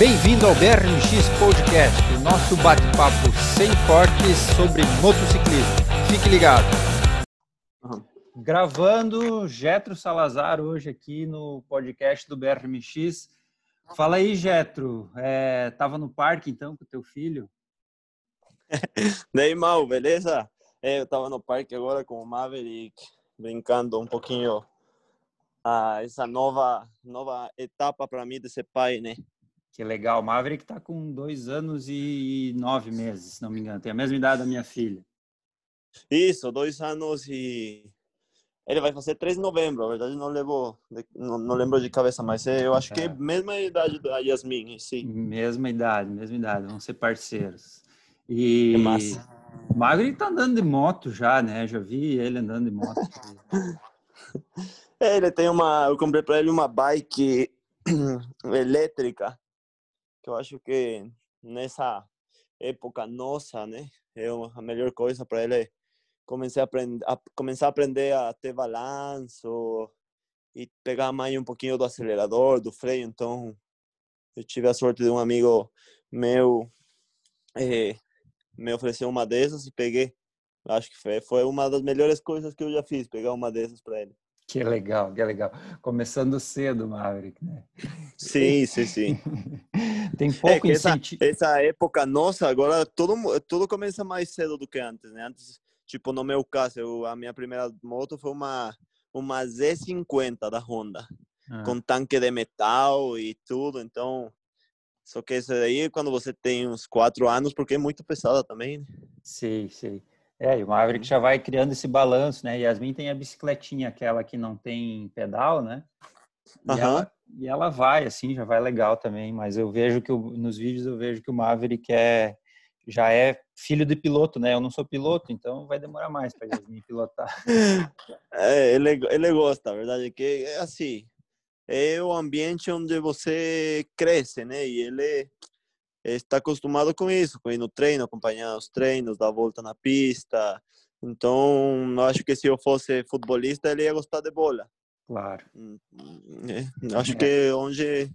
Bem-vindo ao BRMX Podcast, o nosso bate-papo sem cortes sobre motociclismo. Fique ligado. Uhum. Gravando Getro Salazar hoje aqui no podcast do BRMX. Fala aí, Getro. É, tava no parque então com teu filho? Daí, mal, beleza? É, eu tava no parque agora com o Maverick, brincando um pouquinho a essa nova nova etapa para mim de ser pai, né? Que legal. Maverick está com dois anos e nove meses, se não me engano. Tem a mesma idade da minha filha. Isso, dois anos e ele vai fazer 3 de novembro. A verdade não levou, não, não lembro de cabeça, mas eu acho é. que é a mesma idade da Yasmin, sim. Mesma idade, mesma idade. Vão ser parceiros. E o Maverick tá andando de moto já, né? Já vi ele andando de moto. é, ele tem uma, eu comprei para ele uma bike elétrica que eu acho que nessa época nossa, né, é a melhor coisa para ele começar a aprender, a, começar a aprender a ter balanço e pegar mais um pouquinho do acelerador, do freio. Então, eu tive a sorte de um amigo meu é, me ofereceu uma dessas e peguei. Acho que foi, foi uma das melhores coisas que eu já fiz, pegar uma dessas para ele. Que legal, que legal. Começando cedo, Maverick, né? Sim, sim, sim. Tem pouco é incentivo. Essa, época nossa, agora tudo, tudo começa mais cedo do que antes, né? Antes, tipo, no meu caso, eu, a minha primeira moto foi uma, uma Z50 da Honda, ah. com tanque de metal e tudo, então... Só que isso aí quando você tem uns quatro anos, porque é muito pesada também, né? Sim, sim. É, e o Maverick já vai criando esse balanço, né? Yasmin tem a bicicletinha, aquela que não tem pedal, né? E, uhum. ela, e ela vai, assim, já vai legal também. Mas eu vejo que nos vídeos eu vejo que o Maverick é, já é filho de piloto, né? Eu não sou piloto, então vai demorar mais para Yasmin pilotar. É, ele, ele gosta, a verdade é que é assim, é o ambiente onde você cresce, né? E ele está acostumado com isso, com ir no treino, acompanhar os treinos, dar a volta na pista. Então, eu acho que se eu fosse futebolista, ele ia gostar de bola. Claro. É, acho que é onde,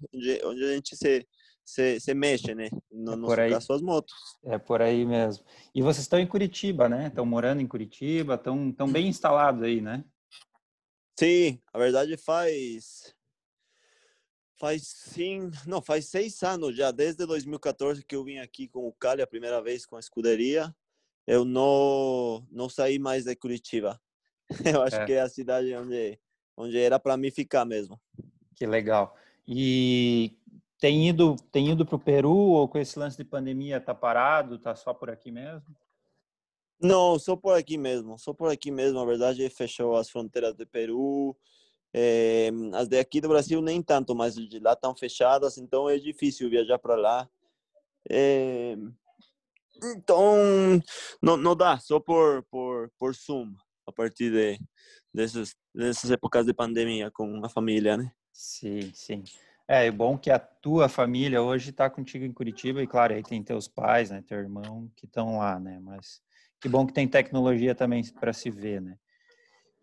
onde a gente se, se, se mexe, né? No é nosso caso, as motos. É por aí mesmo. E vocês estão em Curitiba, né? Estão morando em Curitiba, estão, estão bem instalados aí, né? Sim, a verdade faz Faz sim, não, faz seis anos já, desde 2014 que eu vim aqui com o Cali a primeira vez com a escuderia. Eu não não saí mais de Curitiba. Eu acho é. que é a cidade onde onde era para mim ficar mesmo. Que legal. E tem ido tem ido para o Peru ou com esse lance de pandemia tá parado, tá só por aqui mesmo? Não, só por aqui mesmo, só por aqui mesmo. A verdade fechou as fronteiras do Peru, é, as daqui do Brasil nem tanto, mas de lá estão fechadas, então é difícil viajar para lá. É, então, não, não dá, só por, por, por Zoom, a partir de, dessas, dessas épocas de pandemia com a família, né? Sim, sim. É, é bom que a tua família hoje está contigo em Curitiba e, claro, aí tem teus pais, né, teu irmão que estão lá, né? Mas que bom que tem tecnologia também para se ver, né?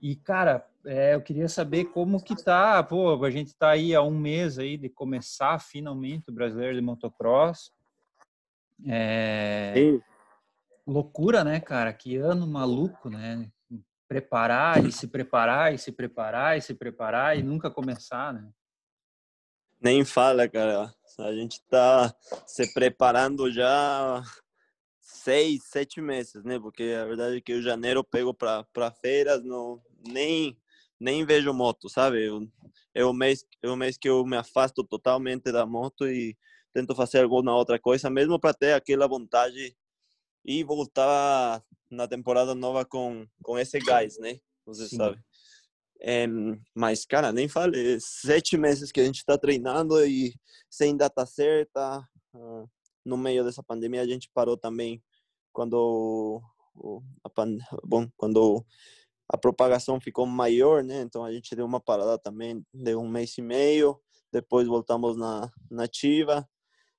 E, cara, é, eu queria saber como que tá, pô, a gente tá aí há um mês aí de começar finalmente o Brasileiro de Motocross. É... Loucura, né, cara? Que ano maluco, né? Preparar e se preparar e se preparar e se preparar e nunca começar, né? Nem fala, cara. A gente tá se preparando já seis, sete meses, né? Porque a verdade é que o janeiro pego para feiras, não, nem nem vejo moto, sabe? Eu, é o mês é o mês que eu me afasto totalmente da moto e tento fazer alguma outra coisa, mesmo para ter aquela vontade e voltar na temporada nova com com esse gás, né? Você Sim. sabe. É, mas, cara, nem falei, sete meses que a gente está treinando e sem data certa. Uh, no meio dessa pandemia a gente parou também quando a, bom, quando a propagação ficou maior, né? Então a gente deu uma parada também de um mês e meio, depois voltamos na nativa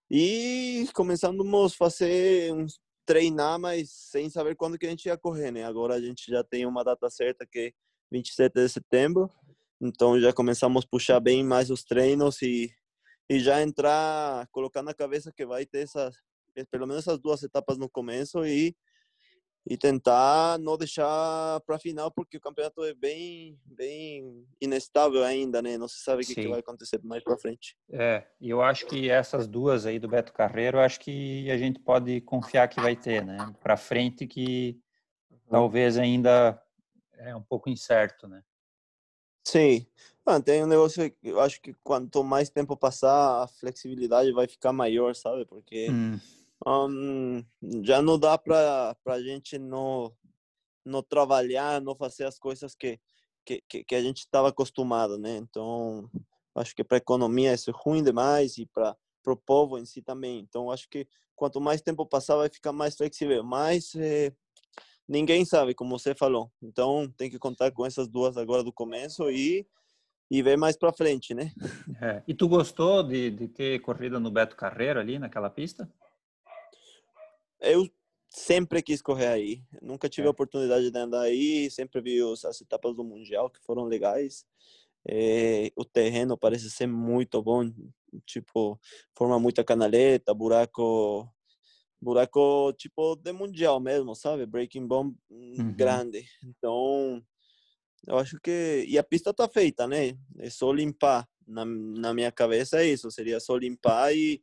e começamos a fazer uns treinar, mas sem saber quando que a gente ia correr, né? Agora a gente já tem uma data certa que é 27 de setembro, então já começamos a puxar bem mais os treinos e, e já entrar, colocar na cabeça que vai ter essas, pelo menos essas duas etapas no começo e e tentar não deixar para final porque o campeonato é bem bem inestável ainda né não se sabe o que, que, vai acontecer mais para frente. É e eu acho que essas duas aí do Beto Carreiro acho que a gente pode confiar que vai ter né para frente que uhum. talvez ainda é um pouco incerto né. Sim. Ah, tem um negócio eu acho que quanto mais tempo passar a flexibilidade vai ficar maior sabe porque hum um, já não dá para a gente não, não trabalhar, não fazer as coisas que, que, que a gente estava acostumado, né? Então, acho que para a economia isso é ruim demais e para o povo em si também. Então, acho que quanto mais tempo passar, vai ficar mais flexível. Mas é, ninguém sabe, como você falou. Então, tem que contar com essas duas agora do começo e e ver mais para frente, né? É. E tu gostou de, de ter corrido no Beto Carreiro ali naquela pista? Eu sempre quis correr aí. Nunca tive a oportunidade de andar aí, sempre vi as etapas do Mundial que foram legais. É, o terreno parece ser muito bom, tipo, forma muita canaleta, buraco, buraco tipo de Mundial mesmo, sabe? Breaking bomb uhum. grande. Então, eu acho que. E a pista tá feita, né? É só limpar. Na, na minha cabeça é isso, seria só limpar e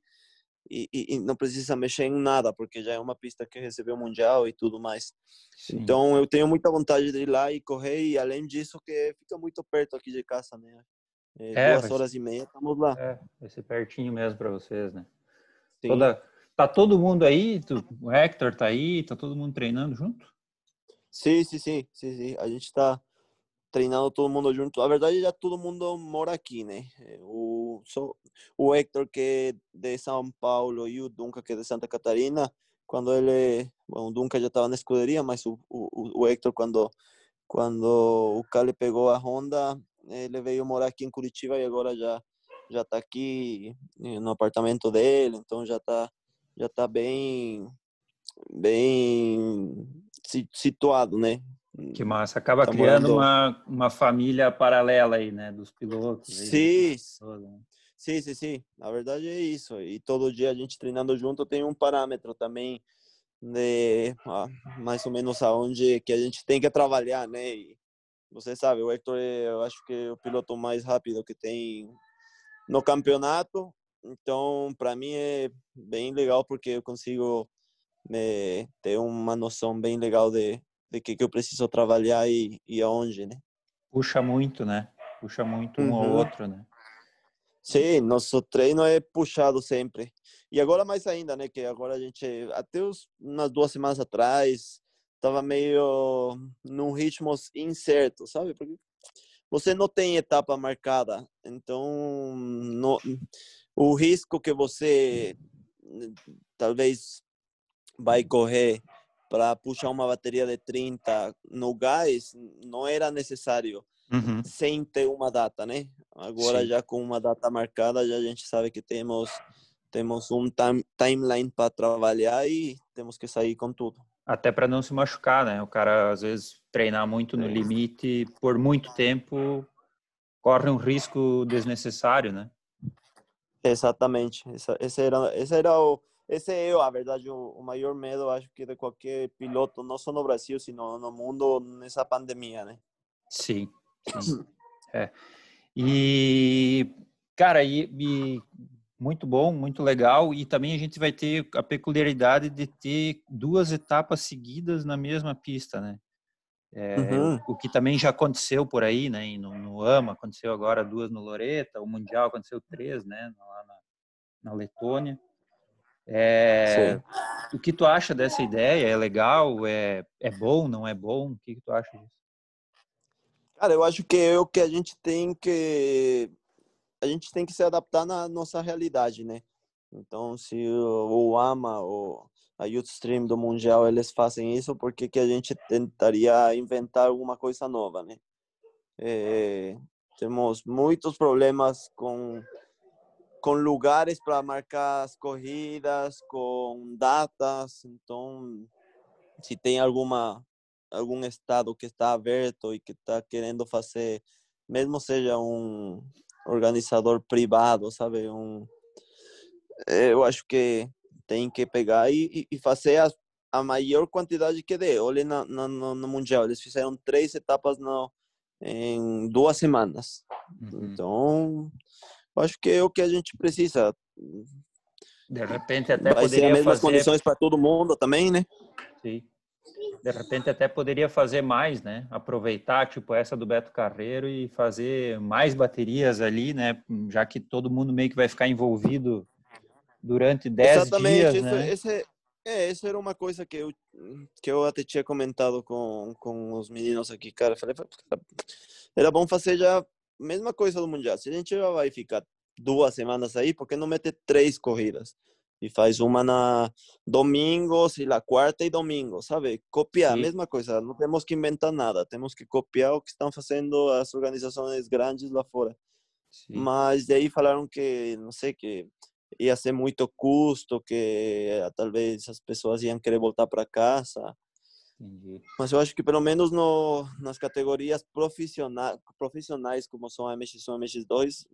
e, e, não precisa mexer em nada, porque já é uma pista que recebeu o Mundial e tudo mais. Sim. Então eu tenho muita vontade de ir lá e correr, e além disso, que fica muito perto aqui de casa, né? É, é, duas horas e meia, estamos lá. É, vai ser pertinho mesmo para vocês, né? Sim. Toda, tá todo mundo aí? Tu, o Hector tá aí? Tá todo mundo treinando junto? Sim, sim, sim. sim, sim. A gente tá treinando todo mundo junto. A verdade, já todo mundo mora aqui, né? Eh, o, só, o Hector, que é de São Paulo, e o Dunca, que é de Santa Catarina, quando ele. Bom, o Dunca já estava na escuderia, mas o, o, o quando, quando o Cali pegou a Honda, ele veio morar aqui em Curitiba e agora já já está aqui eh, no apartamento dele, então já está já tá bem bem situado, né? Que massa. Acaba tá criando uma, uma família paralela aí, né? Dos pilotos. Sim. Né? Sim, sim, sim. Na verdade é isso. E todo dia a gente treinando junto tem um parâmetro também de ah, mais ou menos aonde que a gente tem que trabalhar, né? E você sabe, o Hector é, eu acho que é o piloto mais rápido que tem no campeonato. Então, para mim é bem legal porque eu consigo né, ter uma noção bem legal de de que, que eu preciso trabalhar e, e aonde, né? Puxa muito, né? Puxa muito um uhum. ou outro, né? Sim, nosso treino é puxado sempre. E agora mais ainda, né? Que agora a gente, até os, umas duas semanas atrás, estava meio num ritmo incerto, sabe? Porque você não tem etapa marcada, então no, o risco que você talvez vai correr para puxar uma bateria de 30 no gás não era necessário uhum. sem ter uma data, né? Agora Sim. já com uma data marcada, já a gente sabe que temos temos um time, timeline para trabalhar e temos que sair com tudo. Até para não se machucar, né? O cara às vezes treinar muito no limite por muito tempo corre um risco desnecessário, né? Exatamente. Esse, esse era esse era o esse é, a verdade, o, o, maior medo, acho que, de qualquer piloto, não só no Brasil, sino no mundo, nessa pandemia, né? Sim, sim. É. E, cara, e, e, muito bom, muito legal. E também a gente vai ter a peculiaridade de ter duas etapas seguidas na mesma pista, né? É, uhum. O que também já aconteceu por aí, né? No, no, AMA, aconteceu agora duas no Loreta, o Mundial aconteceu três, né? Lá na, na Letônia. É, o que tu acha dessa ideia? É legal? É, é bom? Não é bom? O que, que tu acha disso? Cara, eu acho que é o que a gente tem que a gente tem que se adaptar na nossa realidade, né? Então, se o, o AMA ou a Stream do Mundial eles fazem isso, por que, que a gente tentaria inventar alguma coisa nova, né? É, temos muitos problemas com com lugares para marcar as corridas, com datas. Então, se tem alguma algum estado que está aberto e que está querendo fazer, mesmo seja um organizador privado, sabe, um eu acho que tem que pegar e, e fazer a, a maior quantidade que dê. Olha na, na, no Mundial, eles fizeram três etapas no, em duas semanas. Uhum. Então, acho que é o que a gente precisa. De repente até Vai poderia ser as mesmas fazer... condições para todo mundo também, né? Sim. De repente até poderia fazer mais, né? Aproveitar, tipo, essa do Beto Carreiro e fazer mais baterias ali, né? Já que todo mundo meio que vai ficar envolvido durante 10 Exatamente, dias, isso, né? Esse, é, essa era uma coisa que eu, que eu até tinha comentado com, com os meninos aqui, cara. Falei, era bom fazer já mesma coisa do Mundial. Se a gente já vai ficar duas semanas aí, por que não meter três corridas? E faz uma na domingo, sei lá, quarta e domingo, sabe? Copiar, Sim. mesma coisa. Não temos que inventar nada. Temos que copiar o que estão fazendo as organizações grandes lá fora. Sim. Mas daí falaram que, não sei, que ia ser muito custo, que eh, talvez as pessoas iam querer voltar para casa. Entendi. Mas eu acho que pelo menos no, nas categorias profissionais, profissionais como são a MX1 e a MX2,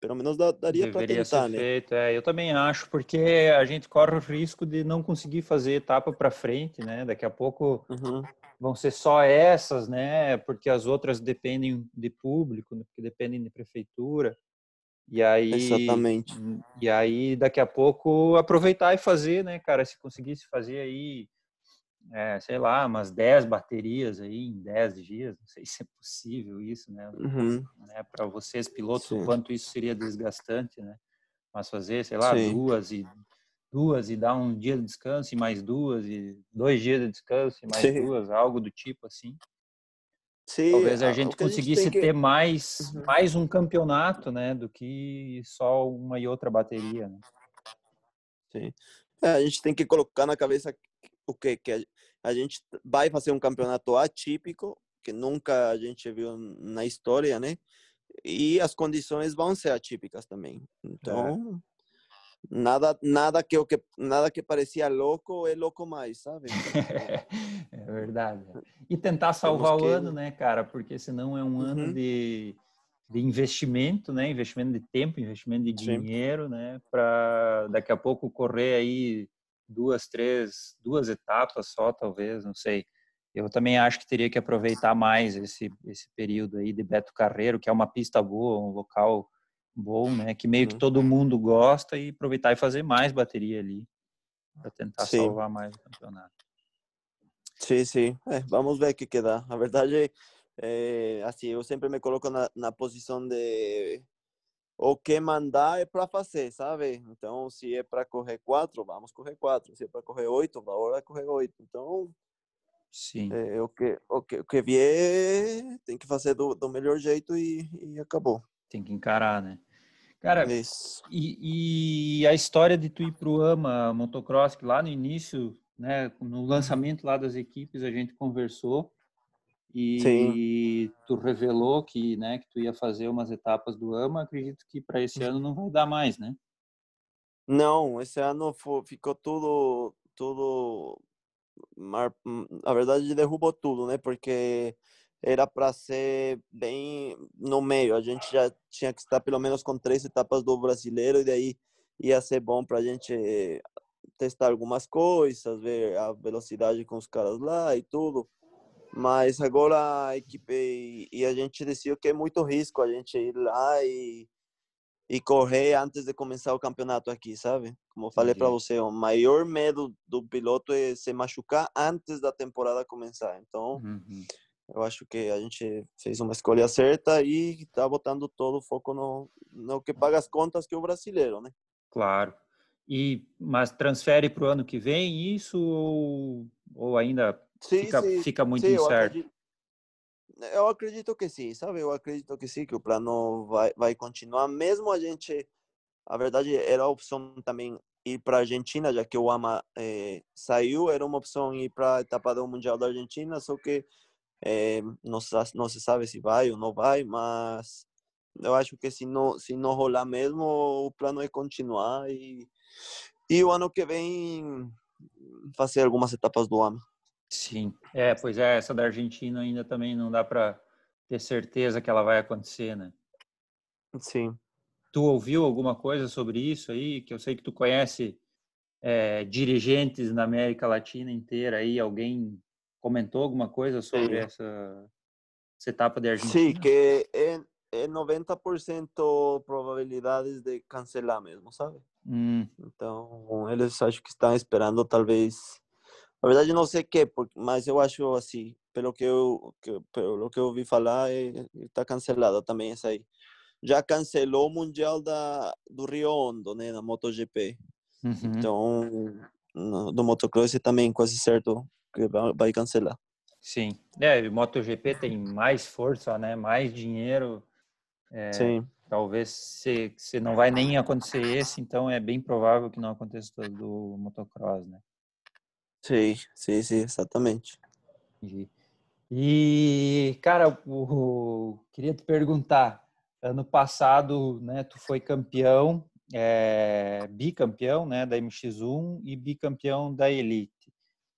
pelo menos daria para tentar, né? Feito. É, eu também acho, porque a gente corre o risco de não conseguir fazer etapa para frente, né? Daqui a pouco uhum. vão ser só essas, né? Porque as outras dependem de público, né? porque dependem de prefeitura. E aí, Exatamente. E aí, daqui a pouco, aproveitar e fazer, né, cara? Se conseguisse fazer aí, é, sei lá, umas 10 baterias aí em 10 dias, não sei se é possível isso, né? Uhum. né Para vocês, pilotos, Sim. o quanto isso seria desgastante, né? Mas fazer, sei lá, Sim. duas e duas e dar um dia de descanso e mais duas e dois dias de descanso e mais Sim. duas, algo do tipo assim. Sim, Talvez a gente conseguisse a gente que... ter mais, uhum. mais um campeonato, né, do que só uma e outra bateria, né? Sim. É, a gente tem que colocar na cabeça o que que a gente vai fazer um campeonato atípico que nunca a gente viu na história, né? E as condições vão ser atípicas também. Então, é nada nada que o que nada que parecia louco é louco mais sabe é verdade e tentar salvar que... o ano né cara porque senão é um uhum. ano de, de investimento né investimento de tempo investimento de dinheiro Sim. né para daqui a pouco correr aí duas três duas etapas só talvez não sei eu também acho que teria que aproveitar mais esse esse período aí de Beto Carreiro que é uma pista boa um local bom, né? Que meio que uhum. todo mundo gosta e aproveitar e fazer mais bateria ali para tentar sim. salvar mais o campeonato. Sim, sim. É, vamos ver o que, que dá. A verdade é, assim, eu sempre me coloco na, na posição de o que mandar é para fazer, sabe? Então, se é para correr quatro, vamos correr quatro. Se é para correr oito, bora correr oito. Então, sim. É, o, que, o, que, o que vier tem que fazer do, do melhor jeito e, e acabou. Tem que encarar, né? Cara, e, e, a história de tu ir pro AMA Motocross, que lá no início, né, no lançamento lá das equipes, a gente conversou e tu revelou que, né, que tu ia fazer umas etapas do AMA. Acredito que para esse ano não vai dar mais, né? Não, esse ano ficou tudo, tudo, a verdade derrubou tudo, né? Porque era para ser bem no meio. A gente já tinha que estar pelo menos com três etapas do brasileiro e daí ia ser bom para a gente testar algumas coisas, ver a velocidade com os caras lá e tudo. Mas agora a equipe e a gente decidiu que é muito risco a gente ir lá e, e correr antes de começar o campeonato aqui, sabe? Como falei para você, o maior medo do piloto é se machucar antes da temporada começar. Então, uhum eu acho que a gente fez uma escolha certa e está botando todo o foco no, no que paga as contas, que é o brasileiro, né? Claro. E, mas transfere para o ano que vem isso ou, ou ainda sim, fica, sim, fica muito sim, incerto? Eu acredito, eu acredito, que sim, sabe? Eu acredito que sim, que o plano vai, vai continuar, mesmo a gente... A verdade, era a opção também ir para a Argentina, já que o AMA eh, saiu, era uma opção ir para a etapa do Mundial da Argentina, só que é, não, não se sabe se vai ou não vai, mas eu acho que se não, se não rolar mesmo, o plano é continuar e, e o ano que vem fazer algumas etapas do ano. Sim, é, pois é, essa da Argentina ainda também não dá para ter certeza que ela vai acontecer, né? Sim. tu ouviu alguma coisa sobre isso aí? Que eu sei que tu conhece é, dirigentes na América Latina inteira aí. Alguém comentou alguma coisa sobre essa, essa, etapa de Argentina? Sim, que é, é 90% probabilidades de cancelar mesmo, sabe? Hum. Então, eles acho que estão esperando talvez na verdade, não sei que, mas eu acho assim, pelo que eu, que, pelo que eu ouvi falar, está cancelada também essa aí. Já cancelou o Mundial da, do Rio Hondo, né, na MotoGP. Uhum. Então, no, do motocross também quase certo que vai cancelar. Sim. É, o MotoGP tem mais força, né, mais dinheiro. É, Sim. Talvez se, se não vai nem acontecer esse, então é bem provável que não aconteça do motocross, né? Sim, sim, sim, exatamente. E, cara, o, queria te perguntar, ano passado, né, tu foi campeão, é, bicampeão, né, da MX1 e bicampeão da Elite.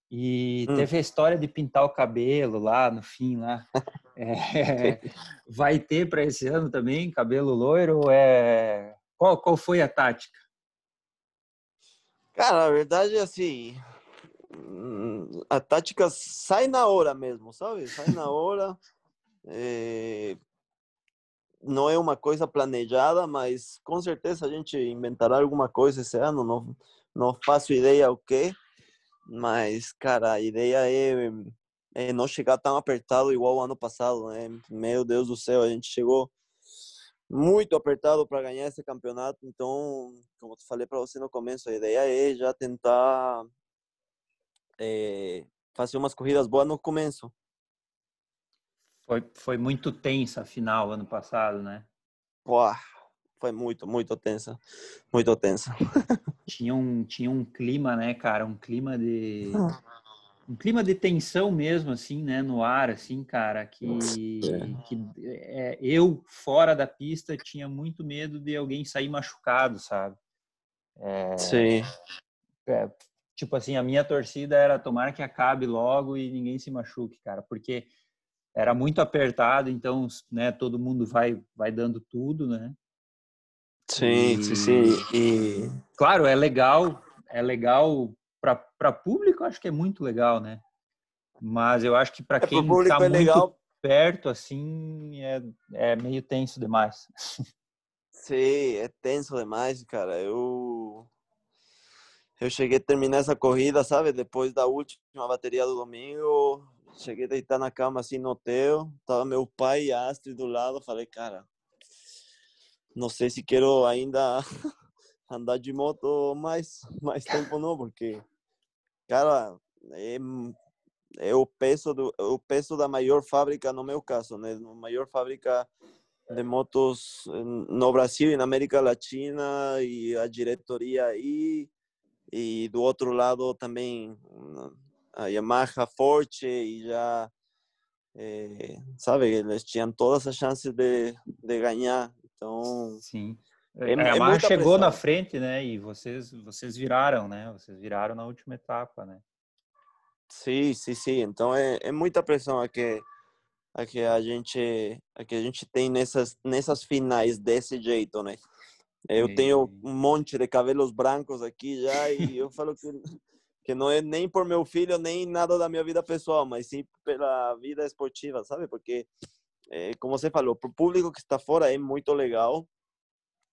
E hum. teve a história de pintar o cabelo lá no fim lá. É, vai ter para esse ano também cabelo loiro? É qual qual foi a tática? Cara, a verdade é assim, a tática sai na hora mesmo, sabe? Sai na hora. É... Não é uma coisa planejada, mas com certeza a gente inventará alguma coisa esse ano. Não, não faço ideia o que, mas, cara, a ideia é, é não chegar tão apertado igual o ano passado, né? Meu Deus do céu, a gente chegou muito apertado para ganhar esse campeonato. Então, como eu falei para você no começo, a ideia é já tentar é, fazer umas corridas boas no começo. Foi, foi muito tensa a final ano passado, né? Pô, foi muito, muito tensa. Muito tensa. tinha, um, tinha um clima, né, cara? Um clima de. Um clima de tensão mesmo, assim, né? No ar, assim, cara, que, é. que é, eu, fora da pista, tinha muito medo de alguém sair machucado, sabe? É, Sim. Tipo assim, a minha torcida era tomar que acabe logo e ninguém se machuque, cara, porque era muito apertado, então, né, todo mundo vai vai dando tudo, né? Sim, e, sim, sim. E claro, é legal, é legal para público, acho que é muito legal, né? Mas eu acho que para é, quem está é muito legal. perto assim, é, é meio tenso demais. Sim, é tenso demais, cara. Eu eu cheguei a terminar essa corrida, sabe? Depois da última bateria do domingo, cheguei a deitar na cama assim no hotel, tava meu pai e a Astrid do lado, falei, cara, não sei se quero ainda andar de moto mais mais tempo não, porque cara, é, é o peso do é o peso da maior fábrica no meu caso, né? A maior fábrica de motos no Brasil e na América Latina e a diretoria aí e do outro lado também a Yamaha forte e já é, sabe eles tinham todas as chances de, de ganhar então sim. é, a Yamaha é chegou pressão. na frente né e vocês vocês viraram né vocês viraram na última etapa né. Sim sim sim então é, é muita pressão a que a que a gente a que a gente tem nessas nessas finais desse jeito né eu tenho um monte de cabelos brancos aqui já e eu falo que, que não é nem por meu filho, nem nada da minha vida pessoal, mas sim pela vida esportiva, sabe? Porque, é, como você falou, para o público que está fora é muito legal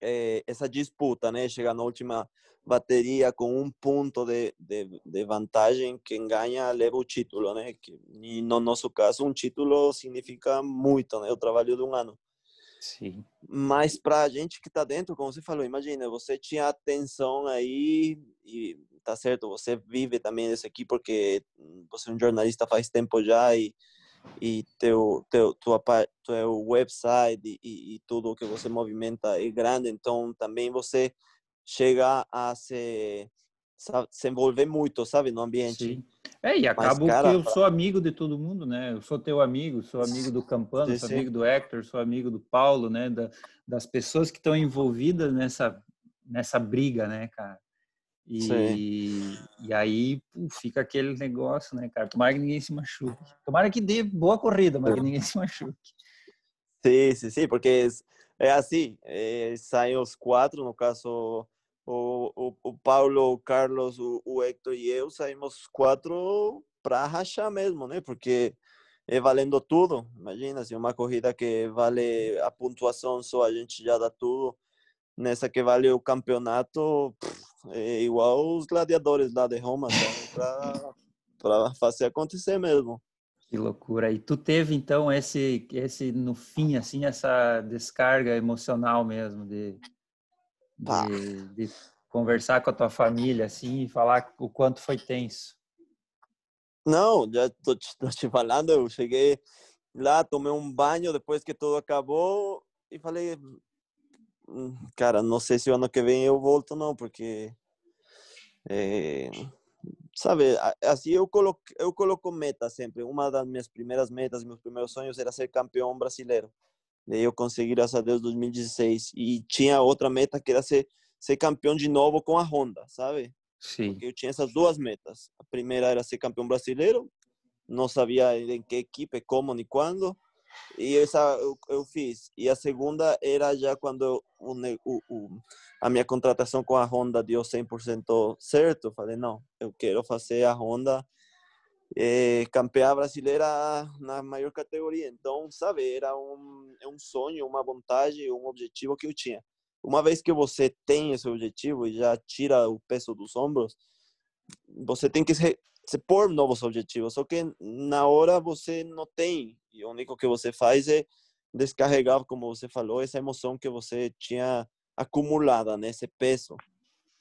é, essa disputa, né? Chegar na última bateria com um ponto de, de, de, vantagem, quem ganha leva o título, né? Que, e no nosso caso, um título significa muito, né? O trabalho de um ano. Sim. Mas para a gente que está dentro, como você falou, imagina, você tinha atenção aí e tá certo, você vive também isso aqui porque você é um jornalista faz tempo já e e teu teu tua teu website e, e tudo que você movimenta é grande, então também você chega a se se envolver muito, sabe, no ambiente. Sim. É, e acabo Mas, cara, que eu sou amigo de todo mundo, né? Eu sou teu amigo, sou amigo do Campano, sim, sou amigo do Hector, sou amigo do Paulo, né? Da, das pessoas que estão envolvidas nessa, nessa briga, né, cara? E, e aí pô, fica aquele negócio, né, cara? Tomara que ninguém se machuque. Tomara que dê boa corrida, mas que ninguém se machuque. Sim, sim, sim, porque é assim, é, saem os quatro, no caso o, o, o Paulo, o Carlos, o, o Hector e eu saímos quatro para rachar mesmo, né? Porque é valendo tudo. Imagina, se uma corrida que vale a pontuação só, a gente já dá tudo. Nessa que vale o campeonato, é igual os gladiadores lá de Roma, para fazer acontecer mesmo. Que loucura. E tu teve então esse esse no fim assim essa descarga emocional mesmo de de, de, conversar com a tua família assim e falar o quanto foi tenso? Não, já tô, tô te falando, eu cheguei lá, tomei um banho depois que tudo acabou e falei, hum, cara, não sei se o ano que vem eu volto não, porque é, sabe, assim eu coloco, eu coloco meta sempre. Uma das minhas primeiras metas, meus primeiros sonhos era ser campeão brasileiro. Daí eu consegui, graças a Deus, 2016. E tinha outra meta que era ser, ser campeão de novo com a Honda, sabe? Sim. Porque eu tinha essas duas metas. A primeira era ser campeão brasileiro, não sabia em que equipe, como nem quando. E essa eu, eu fiz. E a segunda era já quando o, o, o, a minha contratação com a Honda deu 100% certo. Falei, não, eu quero fazer a Honda é, campeã brasileira na maior categoria. Então, sabe, era um, é um sonho, uma vontade, um objetivo que eu tinha. Uma vez que você tem esse objetivo e já tira o peso dos ombros, você tem que se, se pôr novos objetivos. Só que na hora você não tem. E o único que você faz é descarregar, como você falou, essa emoção que você tinha acumulada nesse né, peso.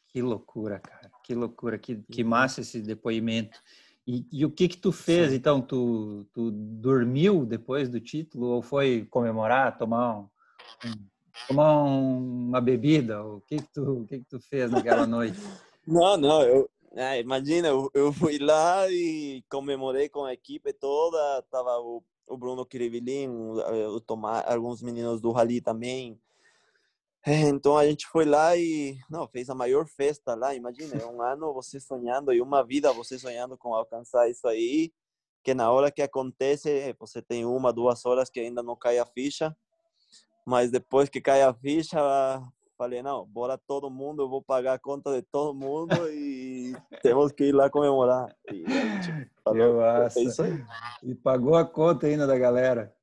Que loucura, cara. Que loucura. Que, que massa esse depoimento. E, e, o que que tu fez, Sim. então? Tu, tu dormiu depois do título ou foi comemorar, tomar, um, tomar uma bebida? O que que tu, o que que tu fez naquela noite? Não, não, eu, é, imagina, eu, eu, fui lá e comemorei com a equipe toda, tava o, o Bruno Kirivilin, o Tomás, alguns meninos do Rally também, é, então a gente foi lá e não fez a maior festa lá. Imagina, é um ano você sonhando e uma vida você sonhando com alcançar isso aí. Que na hora que acontece você tem uma, duas horas que ainda não cai a ficha, mas depois que cai a ficha, falei não, bora todo mundo, eu vou pagar a conta de todo mundo e temos que ir lá comemorar. E a gente falou, é isso aí. E pagou a conta ainda da galera.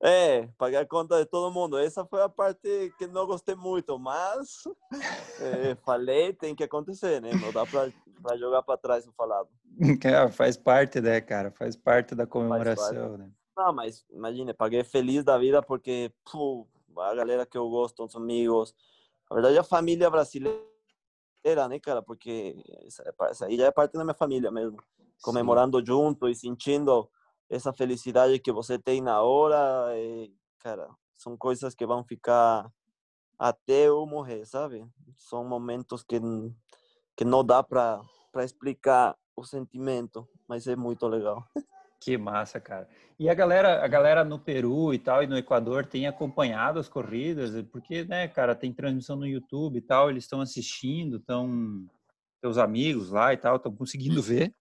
É, pagar a conta de todo mundo. Essa foi a parte que não gostei muito, mas é, falei, tem que acontecer, né? Não dá para jogar para trás o falado. É, faz parte, né, cara? Faz parte da comemoração, né? Não, mas imagine, paguei feliz da vida porque pô, a galera que eu gosto, os amigos, na verdade a família brasileira, né, cara? Porque essa, aí já é parte da minha família mesmo. Comemorando Sim. junto e sentindo essa felicidade que você tem na hora, e, cara, são coisas que vão ficar até eu morrer, sabe? São momentos que, que não dá para explicar o sentimento, mas é muito legal. Que massa, cara. E a galera, a galera no Peru e tal e no Equador tem acompanhado as corridas, porque, né, cara, tem transmissão no YouTube e tal, eles estão assistindo, estão teus amigos lá e tal, estão conseguindo ver.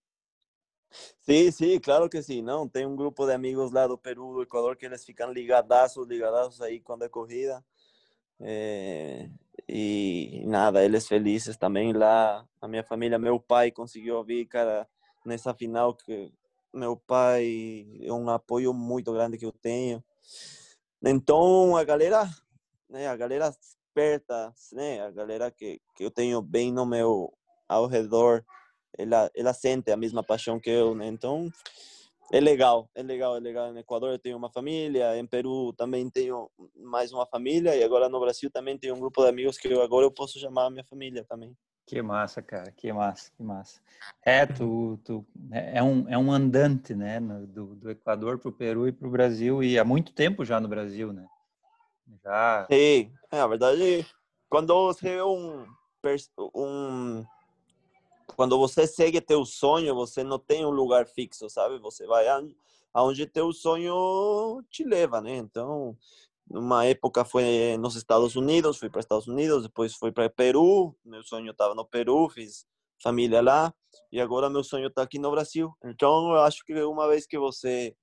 Sim, sim, claro que sim. Não, tem um grupo de amigos lá do Peru, do Equador, que eles ficam ligadaços, ligadaços aí quando é corrida. E nada, eles felizes também lá. A minha família, meu pai conseguiu ouvir, cara, nessa final que meu pai é um apoio muito grande que eu tenho. Então, a galera, né, a galera esperta, né, a galera que, que eu tenho bem no meu ao redor, ela, ela sente a mesma paixão que eu, né? Então, é legal, é legal, é legal. No Equador eu tenho uma família, em Peru também tenho mais uma família e agora no Brasil também tenho um grupo de amigos que eu, agora eu posso chamar minha família também. Que massa, cara, que massa, que massa. É, tu, tu é, um, é um andante, né, do, do Equador para o Peru e para o Brasil e há muito tempo já no Brasil, né? Já. Sim, é, a verdade, quando você é um, um quando você segue teu sonho, você não tem um lugar fixo, sabe? Você vai aonde teu sonho te leva, né? Então, numa época foi nos Estados Unidos, fui para Estados Unidos, depois fui para Peru, meu sonho estava no Peru, fiz família lá, e agora meu sonho está aqui no Brasil. Então, eu acho que uma vez que você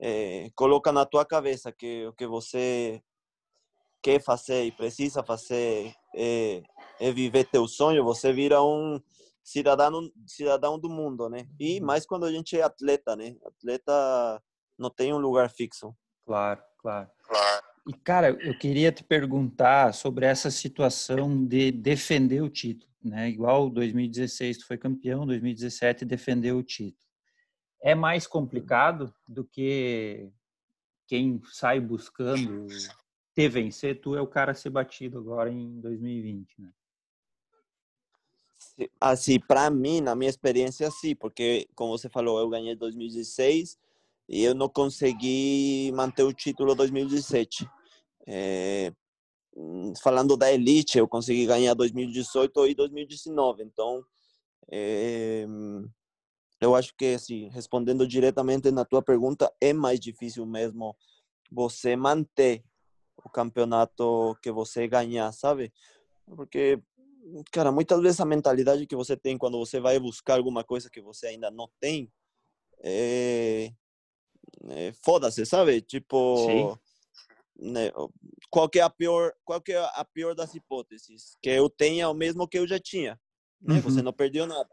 é, coloca na tua cabeça que o que você quer fazer e precisa fazer é, é viver teu sonho, você vira um cidadão cidadão do mundo, né? E uhum. mais quando a gente é atleta, né? Atleta não tem um lugar fixo. Claro, claro. Claro. E cara, eu queria te perguntar sobre essa situação de defender o título, né? Igual 2016 tu foi campeão, 2017 defendeu o título. É mais complicado do que quem sai buscando te vencer, tu é o cara a ser batido agora em 2020, né? Assim, para mim, na minha experiência, sim, porque, como você falou, eu ganhei 2016 e eu não consegui manter o título 2017. É, falando da elite, eu consegui ganhar 2018 e 2019. Então, é, eu acho que, assim, respondendo diretamente na tua pergunta, é mais difícil mesmo você manter o campeonato que você ganhar, sabe? Porque, cara, muitas vezes a mentalidade que você tem quando você vai buscar alguma coisa que você ainda não tem, é, é foda-se, sabe? Tipo, né, qual que é a pior, qual que é a pior das hipóteses? Que eu tenha o mesmo que eu já tinha, né? Uhum. Você não perdeu nada.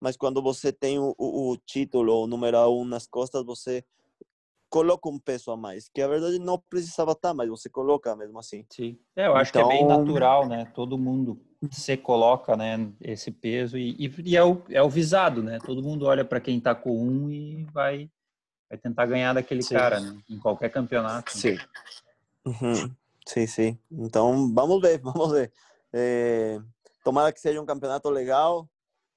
Mas quando você tem o, o, o título, o número um nas costas, você coloca um peso a mais, que a verdade não precisava estar, mas você coloca mesmo assim. Sim, é, eu acho então... que é bem então natural, né? Todo mundo se coloca, né, esse peso e, e, e é, o, é o visado, né? Todo mundo olha para quem está com um e vai, vai tentar ganhar daquele sim. cara, né? Em qualquer campeonato. Sim. Né? Uhum. Sim, sim. Então, vamos ver, vamos ver. É, tomara que seja um campeonato legal.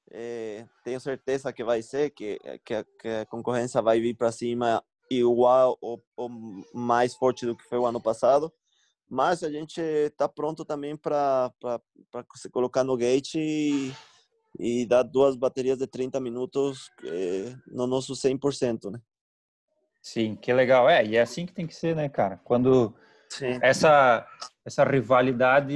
É, tenho certeza que vai ser, que, que, a, que a concorrência vai vir para cima igual ou, ou, mais forte do que foi o ano passado. Mas a gente está pronto também para se colocar no gate e, e, dar duas baterias de 30 minutos eh, no nosso 100%, né? Sim, que legal. É, e é assim que tem que ser, né, cara? Quando Sim. essa essa rivalidade,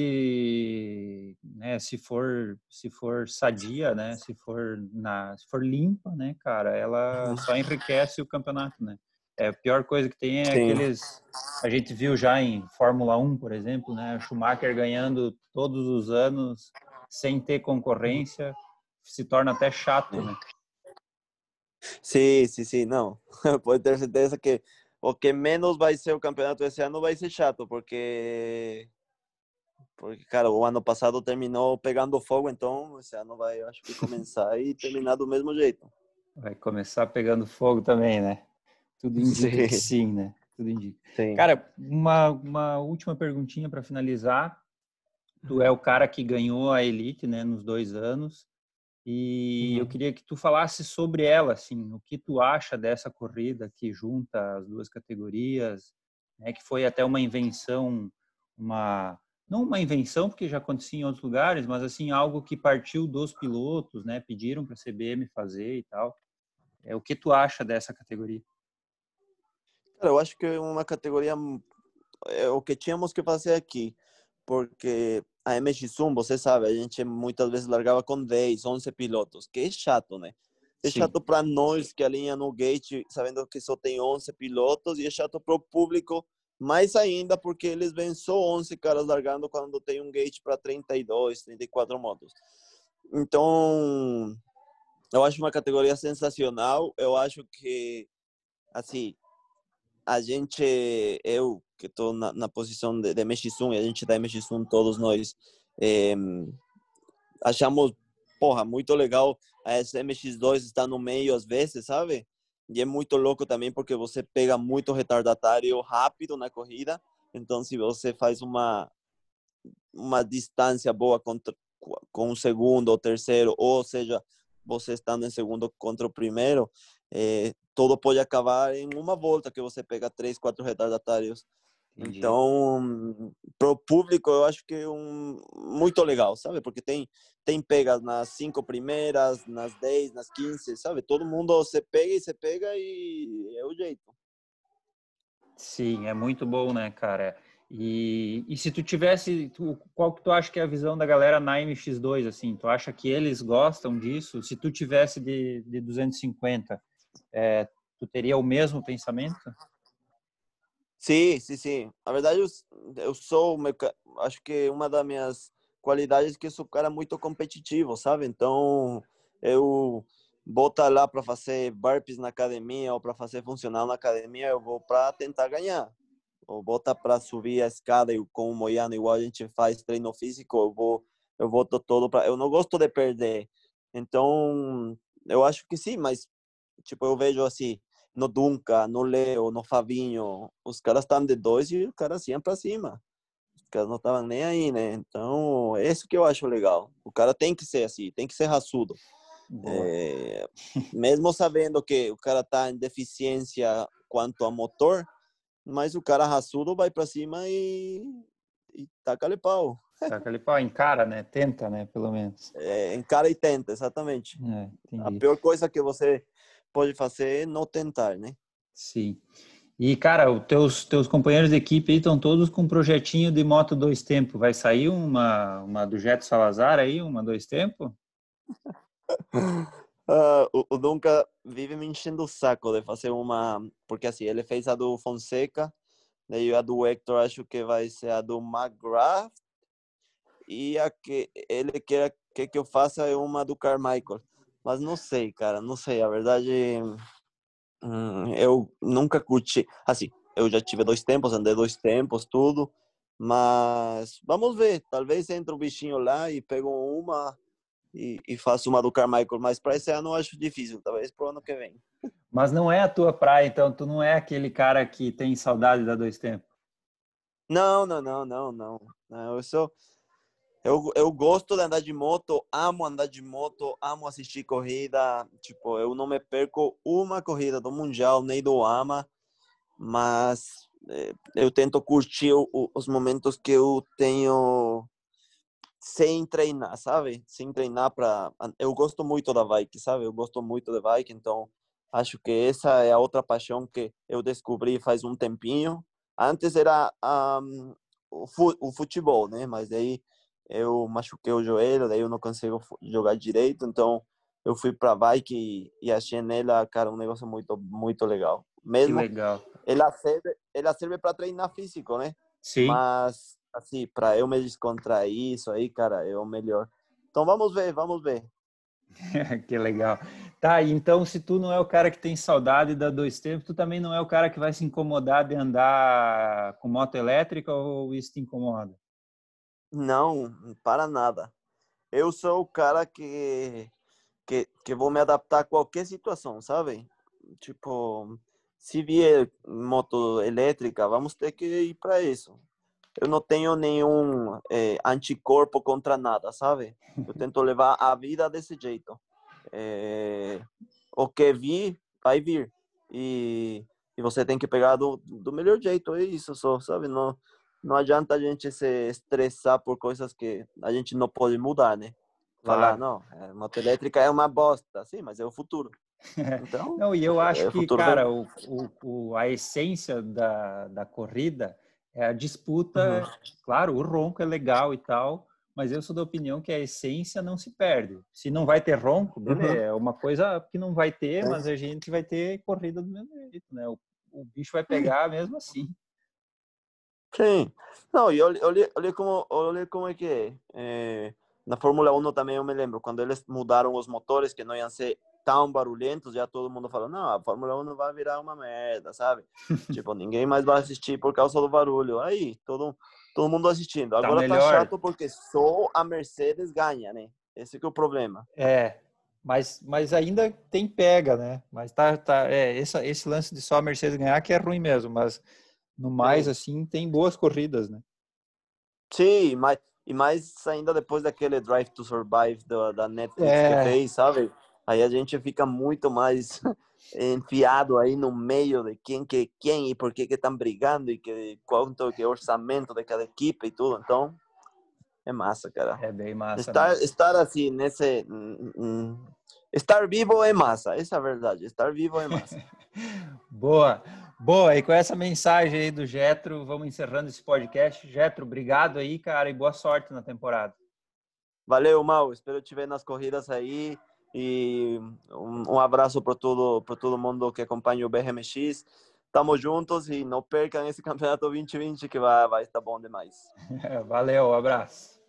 né, se for se for sadia, né, se for na se for limpa, né, cara, ela uhum. só enriquece o campeonato, né? É, a pior coisa que tem é Sim. aqueles. A gente viu já em Fórmula 1, por exemplo, né? Schumacher ganhando todos os anos sem ter concorrência, se torna até chato, né? Sim, sim, sim. Não, pode ter certeza que o que menos vai ser o campeonato esse ano vai ser chato, porque. Porque, cara, o ano passado terminou pegando fogo, então esse ano vai, eu acho que começar e terminar do mesmo jeito. Vai começar pegando fogo também, né? Tudo indica sim. que sim, né? Tudo indica. Sim. Cara, uma, uma última perguntinha para finalizar. Tu é o cara que ganhou a Elite, né, nos dois anos. E uhum. eu queria que tu falasse sobre ela, assim, o que tu acha dessa corrida que junta as duas categorias, né, que foi até uma invenção, uma não uma invenção porque já acontecia em outros lugares, mas assim algo que partiu dos pilotos, né, pediram para a CBM fazer e tal. É o que tu acha dessa categoria? Eu acho que é uma categoria é o que tínhamos que fazer aqui, porque a MX1, você sabe, a gente muitas vezes largava com 10, 11 pilotos, que é chato, né? É Sim. chato para nós que alinha no gate, sabendo que só tem 11 pilotos, e é chato para o público, mais ainda porque eles vêm só 11 caras largando quando tem um gate para 32, 34 motos. Então, eu acho uma categoria sensacional. Eu acho que, assim, a gente, eu que estou na, na, posição de, de MX1 e a gente da MX1, todos nós, é, achamos, porra, muito legal a MX2 estar no meio às vezes, sabe? E é muito louco também porque você pega muito retardatário rápido na corrida. Então, se você faz uma uma distância boa contra, com o segundo ou terceiro, ou seja, você estando em segundo contra o primeiro, é, todo pode acabar em uma volta que você pega três, quatro retardatários. Entendi. Então, pro público, eu acho que é um muito legal, sabe? Porque tem tem pegas nas cinco primeiras, nas dez, nas quinze, sabe? Todo mundo você pega e você pega e é o jeito. Sim, é muito bom, né, cara? E, e se tu tivesse, tu, qual que tu acha que é a visão da galera na MX2, assim? Tu acha que eles gostam disso? Se tu tivesse de, de 250, é, tu teria o mesmo pensamento? Sim, sim, sim. Na verdade, eu, eu sou, acho que uma das minhas qualidades é que eu sou um cara muito competitivo, sabe? Então, eu botar lá para fazer burpees na academia ou para fazer funcional na academia, eu vou para tentar ganhar. Ou bota para subir a escada e com o Moiano, igual a gente faz treino físico, eu vou eu vou todo para eu não gosto de perder. Então, eu acho que sim, mas tipo, eu vejo assim, no Dunca, no Leo, no Fabinho, os caras estão de dois e os caras iam para cima. Os caras não estavam nem aí, né? Então, é isso que eu acho legal. O cara tem que ser assim, tem que ser raçudo. É, mesmo sabendo que o cara está em deficiência quanto a motor, mas o cara raçudo vai para cima e, e taca-lhe pau. Taca-lhe pau, encara, né? Tenta, né? Pelo menos. É, encara e tenta, exatamente. É, a pior coisa que você pode fazer é não tentar, né? Sim. E, cara, os teus, teus companheiros de equipe aí estão todos com um projetinho de moto dois tempos. Vai sair uma, uma do Jeto Salazar aí, uma dois tempos? Uh, o, o Dunca vive me enchendo o saco de fazer uma. Porque assim, ele fez a do Fonseca, daí a do Hector acho que vai ser a do McGrath, e a que ele quer que, que eu faça é uma do Carmichael. Mas não sei, cara, não sei. A verdade, hum, eu nunca curti. Assim, eu já tive dois tempos, andei dois tempos, tudo. Mas vamos ver. Talvez entre o bichinho lá e pego uma e, e faço uma do Carmichael, mas para esse ano eu acho difícil, talvez para o ano que vem. Mas não é a tua praia, então tu não é aquele cara que tem saudade da dois tempos? Não, não, não, não, não. não eu sou eu, eu gosto de andar de moto, amo andar de moto, amo assistir corrida. Tipo, eu não me perco uma corrida do Mundial nem do AMA, mas eh, eu tento curtir os momentos que eu tenho sem treinar, sabe? Sem treinar para. Eu gosto muito da bike, sabe? Eu gosto muito da bike, então acho que essa é a outra paixão que eu descobri faz um tempinho. Antes era um, o futebol, né? Mas daí eu machuquei o joelho, daí eu não consigo jogar direito, então eu fui para bike e, e achei nela, cara, um negócio muito muito legal. Mesmo que legal. Ela serve, ela serve para treinar físico, né? Sim. Mas assim, para eu me descontrair, isso aí, cara, é o melhor. Então vamos ver, vamos ver. que legal. Tá, então se tu não é o cara que tem saudade da dois tempos, tu também não é o cara que vai se incomodar de andar com moto elétrica ou isso te incomoda? Não, para nada. Eu sou o cara que, que, que vou me adaptar a qualquer situação, sabe? Tipo, se vier moto elétrica, vamos ter que ir para isso eu não tenho nenhum é, anticorpo contra nada, sabe? Eu tento levar a vida desse jeito. É, o que vir, vai vir. E, e você tem que pegar do, do melhor jeito, é isso só, sabe? Não, não adianta a gente se estressar por coisas que a gente não pode mudar, né? Falar, claro. não, a é, moto elétrica é uma bosta, sim, mas é o futuro. Então, não, e eu acho é que, cara, o, o, a essência da, da corrida é a disputa, uhum. claro, o ronco é legal e tal, mas eu sou da opinião que a essência não se perde. Se não vai ter ronco, beleza, uhum. é uma coisa que não vai ter, é. mas a gente vai ter corrida do mesmo jeito, né? O, o bicho vai pegar mesmo assim. Sim. Não, e olha, olha, olha, como, olha como é que é. é. Na Fórmula 1 também eu me lembro, quando eles mudaram os motores, que não iam ser tão barulhentos, já todo mundo falou, não, a Fórmula 1 não vai virar uma merda, sabe? tipo, ninguém mais vai assistir por causa do barulho. Aí, todo, todo mundo assistindo. Agora tá, tá chato porque só a Mercedes ganha, né? Esse que é o problema. É, mas, mas ainda tem pega, né? Mas tá, tá é, esse, esse lance de só a Mercedes ganhar que é ruim mesmo, mas no mais, Sim. assim, tem boas corridas, né? Sim, mas, e mais ainda depois daquele Drive to Survive da, da Netflix é. que fez, sabe? Aí a gente fica muito mais enfiado aí no meio de quem que quem e por que que estão brigando e que quanto que é orçamento de cada equipe e tudo. Então, é massa, cara. É bem massa. Estar, né? estar assim nesse estar vivo é massa, essa é a verdade. Estar vivo é massa. Boa. Boa, e com essa mensagem aí do Getro, vamos encerrando esse podcast. Getro, obrigado aí, cara, e boa sorte na temporada. Valeu, Mal. Espero te ver nas corridas aí. E um, um abraço para todo, todo mundo que acompanha o BRMX. Tamo juntos e não percam esse campeonato 2020 que vai, vai estar bom demais. Valeu, um. Abraço.